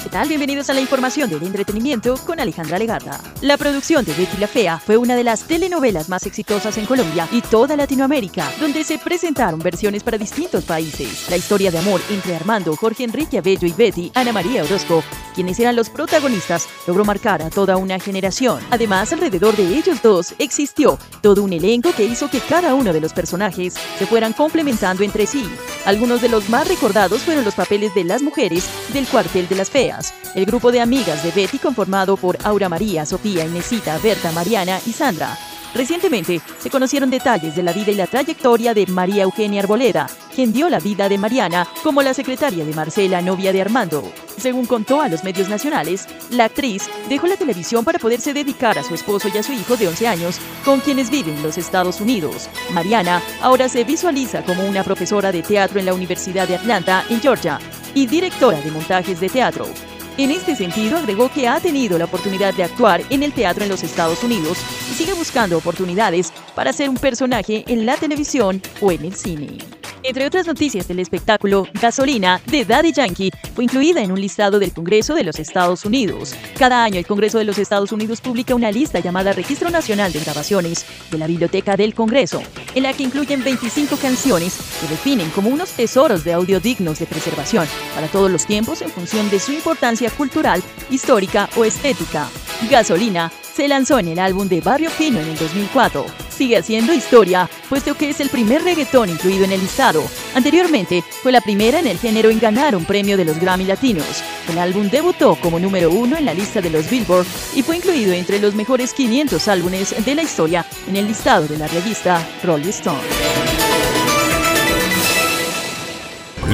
¿qué tal? Bienvenidos a la información del entretenimiento con Alejandra Legarda. La producción de Betty la Fea fue una de las telenovelas más exitosas en Colombia y toda Latinoamérica, donde se presentaron versiones para distintos países. La historia de amor entre Armando, Jorge Enrique Abello y Betty, Ana María Orozco, quienes eran los protagonistas, logró marcar a toda una generación. Además, alrededor de ellos dos existió todo un elenco que hizo que cada uno de los personajes se fueran complementando entre sí. Algunos de los más recordados fueron los papeles de las mujeres del cuartel de las feas, el grupo de amigas de Betty conformado por Aura María, Sofía, Inesita, Berta, Mariana y Sandra. Recientemente se conocieron detalles de la vida y la trayectoria de María Eugenia Arboleda, quien dio la vida de Mariana como la secretaria de Marcela, novia de Armando. Según contó a los medios nacionales, la actriz dejó la televisión para poderse dedicar a su esposo y a su hijo de 11 años, con quienes viven en los Estados Unidos. Mariana ahora se visualiza como una profesora de teatro en la Universidad de Atlanta, en Georgia, y directora de montajes de teatro. En este sentido, agregó que ha tenido la oportunidad de actuar en el teatro en los Estados Unidos y sigue buscando oportunidades para ser un personaje en la televisión o en el cine. Entre otras noticias del espectáculo, Gasolina de Daddy Yankee fue incluida en un listado del Congreso de los Estados Unidos. Cada año el Congreso de los Estados Unidos publica una lista llamada Registro Nacional de Grabaciones de la Biblioteca del Congreso, en la que incluyen 25 canciones que definen como unos tesoros de audio dignos de preservación para todos los tiempos en función de su importancia cultural, histórica o estética. Gasolina se lanzó en el álbum de Barrio Fino en el 2004. Sigue haciendo historia, puesto que es el primer reggaetón incluido en el listado. Anteriormente, fue la primera en el género en ganar un premio de los Grammy Latinos. El álbum debutó como número uno en la lista de los Billboard y fue incluido entre los mejores 500 álbumes de la historia en el listado de la revista Rolling Stone.